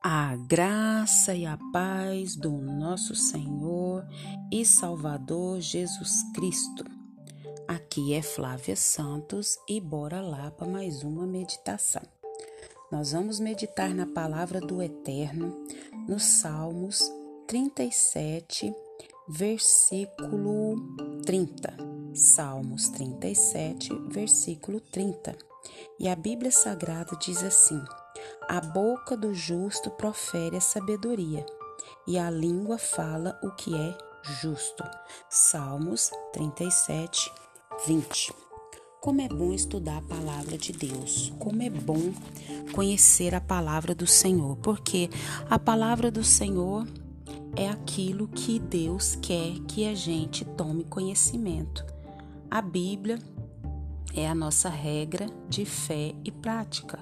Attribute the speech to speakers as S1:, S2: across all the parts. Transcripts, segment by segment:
S1: A graça e a paz do nosso Senhor e Salvador Jesus Cristo. Aqui é Flávia Santos e bora lá para mais uma meditação. Nós vamos meditar na palavra do Eterno nos Salmos 37, versículo 30. Salmos 37, versículo 30. E a Bíblia Sagrada diz assim: a boca do justo profere a sabedoria, e a língua fala o que é justo. Salmos 37, 20. Como é bom estudar a palavra de Deus, como é bom conhecer a palavra do Senhor, porque a palavra do Senhor é aquilo que Deus quer que a gente tome conhecimento. A Bíblia é a nossa regra de fé e prática.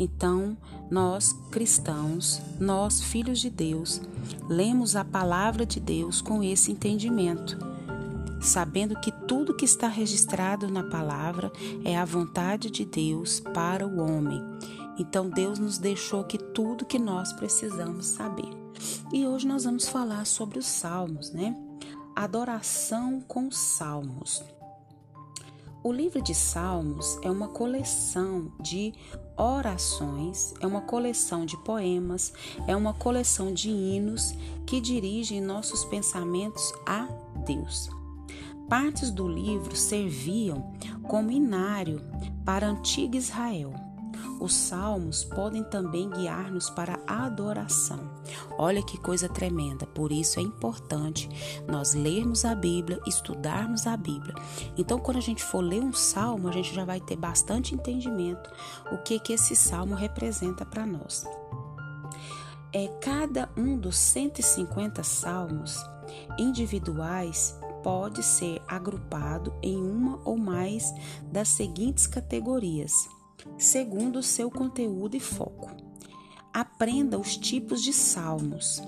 S1: Então, nós cristãos, nós filhos de Deus, lemos a palavra de Deus com esse entendimento, sabendo que tudo que está registrado na palavra é a vontade de Deus para o homem. Então, Deus nos deixou que tudo que nós precisamos saber. E hoje nós vamos falar sobre os salmos, né? Adoração com salmos. O livro de Salmos é uma coleção de orações, é uma coleção de poemas, é uma coleção de hinos que dirigem nossos pensamentos a Deus. Partes do livro serviam como inário para a antiga Israel os salmos podem também guiar-nos para a adoração. Olha que coisa tremenda, por isso é importante nós lermos a Bíblia, estudarmos a Bíblia. Então, quando a gente for ler um salmo, a gente já vai ter bastante entendimento o que que esse salmo representa para nós. É cada um dos 150 salmos individuais pode ser agrupado em uma ou mais das seguintes categorias: segundo o seu conteúdo e foco. Aprenda os tipos de salmos.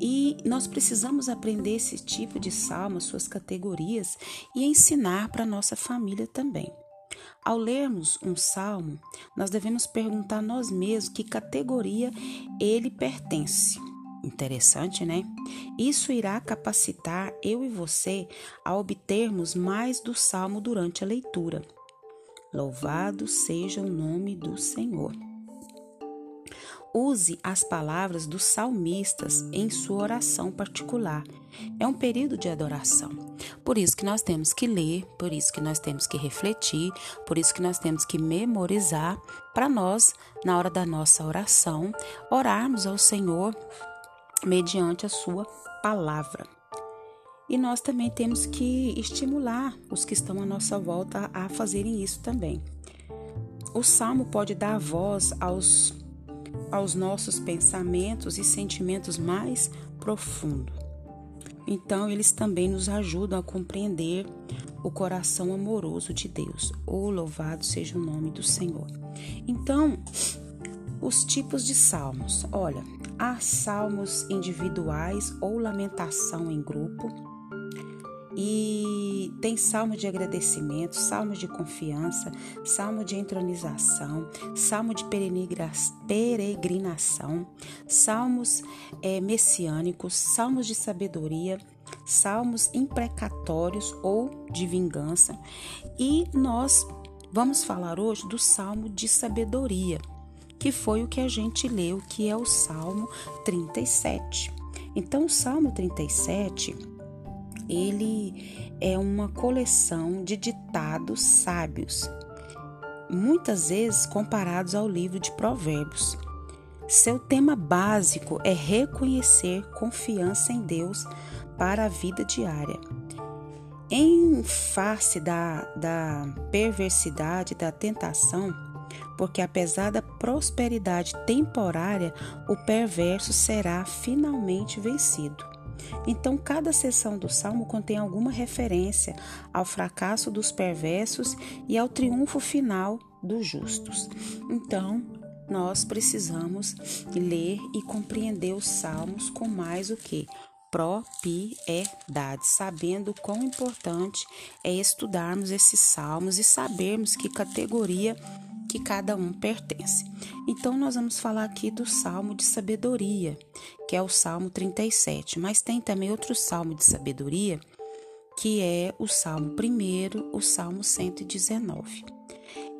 S1: E nós precisamos aprender esse tipo de salmos, suas categorias e ensinar para nossa família também. Ao lermos um salmo, nós devemos perguntar a nós mesmos que categoria ele pertence. Interessante, né? Isso irá capacitar eu e você a obtermos mais do salmo durante a leitura. Louvado seja o nome do Senhor. Use as palavras dos salmistas em sua oração particular. É um período de adoração. Por isso que nós temos que ler, por isso que nós temos que refletir, por isso que nós temos que memorizar para nós, na hora da nossa oração, orarmos ao Senhor mediante a sua palavra. E nós também temos que estimular os que estão à nossa volta a fazerem isso também. O salmo pode dar voz aos, aos nossos pensamentos e sentimentos mais profundos. Então, eles também nos ajudam a compreender o coração amoroso de Deus. Oh, louvado seja o nome do Senhor. Então, os tipos de salmos. Olha, há salmos individuais ou lamentação em grupo e tem salmo de agradecimento, salmo de confiança, salmo de entronização, salmo de peregrinação, salmos é, messiânicos, salmos de sabedoria, salmos imprecatórios ou de vingança. E nós vamos falar hoje do salmo de sabedoria, que foi o que a gente leu, que é o salmo 37. Então, o salmo 37 ele é uma coleção de ditados sábios, muitas vezes comparados ao livro de Provérbios. Seu tema básico é reconhecer confiança em Deus para a vida diária. Em face da, da perversidade, da tentação, porque apesar da prosperidade temporária, o perverso será finalmente vencido. Então, cada sessão do salmo contém alguma referência ao fracasso dos perversos e ao triunfo final dos justos. Então, nós precisamos ler e compreender os salmos com mais o que? propriedade, sabendo quão importante é estudarmos esses salmos e sabermos que categoria que cada um pertence. Então, nós vamos falar aqui do salmo de sabedoria, que é o salmo 37, mas tem também outro salmo de sabedoria, que é o salmo primeiro, o salmo 119.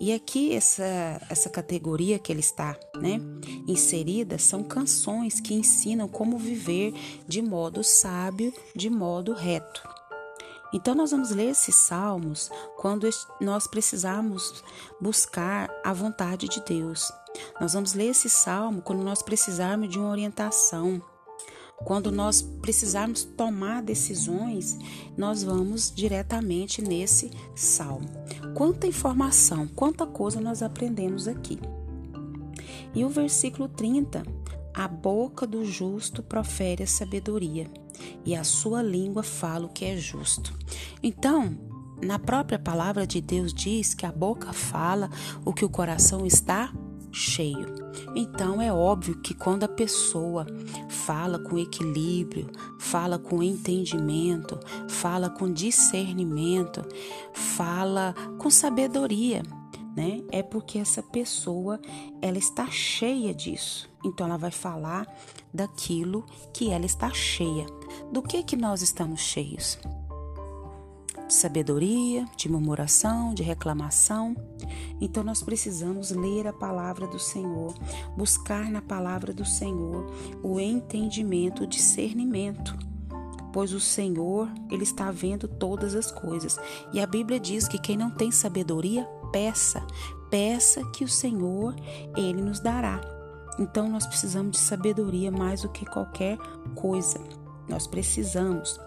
S1: E aqui essa, essa categoria que ele está né, inserida são canções que ensinam como viver de modo sábio, de modo reto. Então nós vamos ler esses salmos quando nós precisarmos buscar a vontade de Deus. Nós vamos ler esse salmo quando nós precisarmos de uma orientação, quando nós precisarmos tomar decisões, nós vamos diretamente nesse salmo. Quanta informação, quanta coisa nós aprendemos aqui. E o versículo 30, a boca do justo profere a sabedoria, e a sua língua fala o que é justo. Então, na própria palavra de Deus diz que a boca fala o que o coração está cheio. Então é óbvio que quando a pessoa fala com equilíbrio, fala com entendimento, fala com discernimento, fala com sabedoria, né? É porque essa pessoa ela está cheia disso. Então ela vai falar daquilo que ela está cheia. Do que que nós estamos cheios? de sabedoria, de murmuração, de reclamação. Então nós precisamos ler a palavra do Senhor, buscar na palavra do Senhor o entendimento, o discernimento. Pois o Senhor, ele está vendo todas as coisas. E a Bíblia diz que quem não tem sabedoria, peça. Peça que o Senhor, ele nos dará. Então nós precisamos de sabedoria mais do que qualquer coisa. Nós precisamos.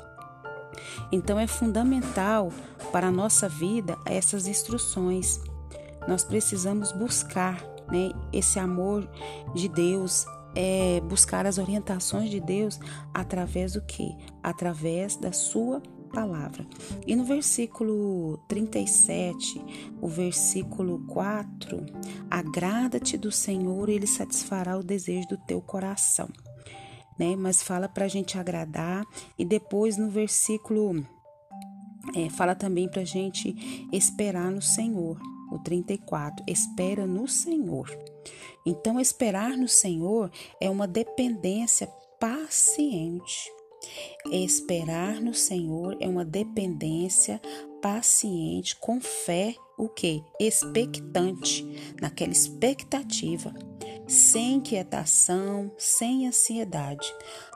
S1: Então é fundamental para a nossa vida essas instruções. Nós precisamos buscar né, esse amor de Deus, é, buscar as orientações de Deus através do que? Através da sua palavra. E no versículo 37, o versículo 4, agrada-te do Senhor e ele satisfará o desejo do teu coração né? Mas fala para a gente agradar. E depois no versículo é, fala também para a gente esperar no Senhor. O 34, espera no Senhor. Então, esperar no Senhor é uma dependência paciente. Esperar no Senhor é uma dependência paciente, com fé, o que? Expectante, naquela expectativa sem inquietação, sem ansiedade.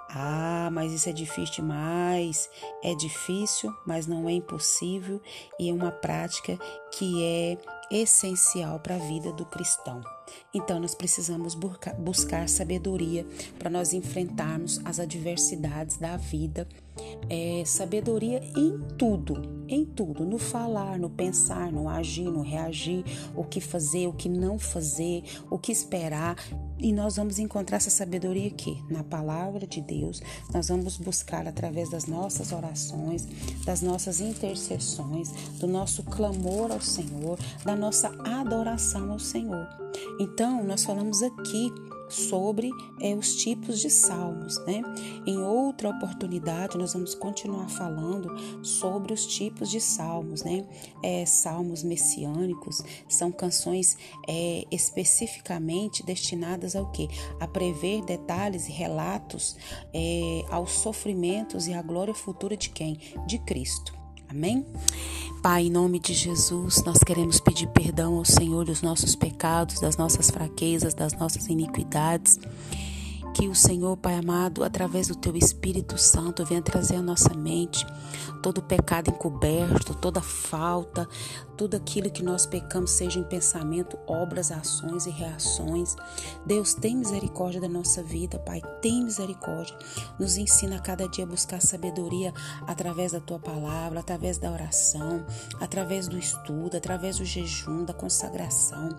S1: Ah, mas isso é difícil demais. É difícil, mas não é impossível e é uma prática que é essencial para a vida do cristão. Então, nós precisamos buscar sabedoria para nós enfrentarmos as adversidades da vida. É, sabedoria em tudo, em tudo, no falar, no pensar, no agir, no reagir, o que fazer, o que não fazer, o que esperar. E nós vamos encontrar essa sabedoria aqui, na palavra de Deus. Nós vamos buscar através das nossas orações, das nossas intercessões, do nosso clamor ao Senhor, da nossa adoração ao Senhor. Então, nós falamos aqui sobre é, os tipos de salmos, né? Em outra oportunidade, nós vamos continuar falando sobre os tipos de salmos, né? É, salmos messiânicos são canções é, especificamente destinadas ao quê? A prever detalhes e relatos é, aos sofrimentos e à glória futura de quem? De Cristo. Amém? Pai, em nome de Jesus, nós queremos pedir perdão ao Senhor dos nossos pecados, das nossas fraquezas, das nossas iniquidades. Que o Senhor, Pai amado, através do Teu Espírito Santo, venha trazer à nossa mente todo pecado encoberto, toda falta, tudo aquilo que nós pecamos, seja em pensamento, obras, ações e reações. Deus, tem misericórdia da nossa vida, Pai, tem misericórdia. Nos ensina a cada dia a buscar sabedoria através da tua palavra, através da oração, através do estudo, através do jejum, da consagração.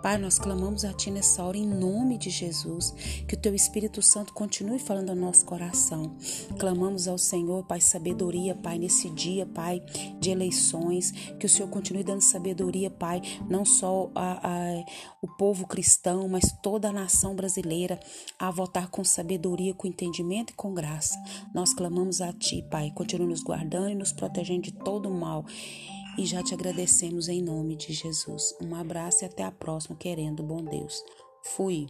S1: Pai, nós clamamos a Ti nessa hora em nome de Jesus, que o Teu Espírito Santo continue falando ao nosso coração. Clamamos ao Senhor, Pai, sabedoria, Pai, nesse dia, Pai, de eleições, que o Senhor continue dando sabedoria, Pai, não só a, a, o povo cristão, mas toda a nação brasileira a votar com sabedoria, com entendimento e com graça. Nós clamamos a Ti, Pai, continue nos guardando e nos protegendo de todo mal. e já te agradecemos em nome de Jesus. Um abraço e até a próxima, querendo bom Deus. Fui.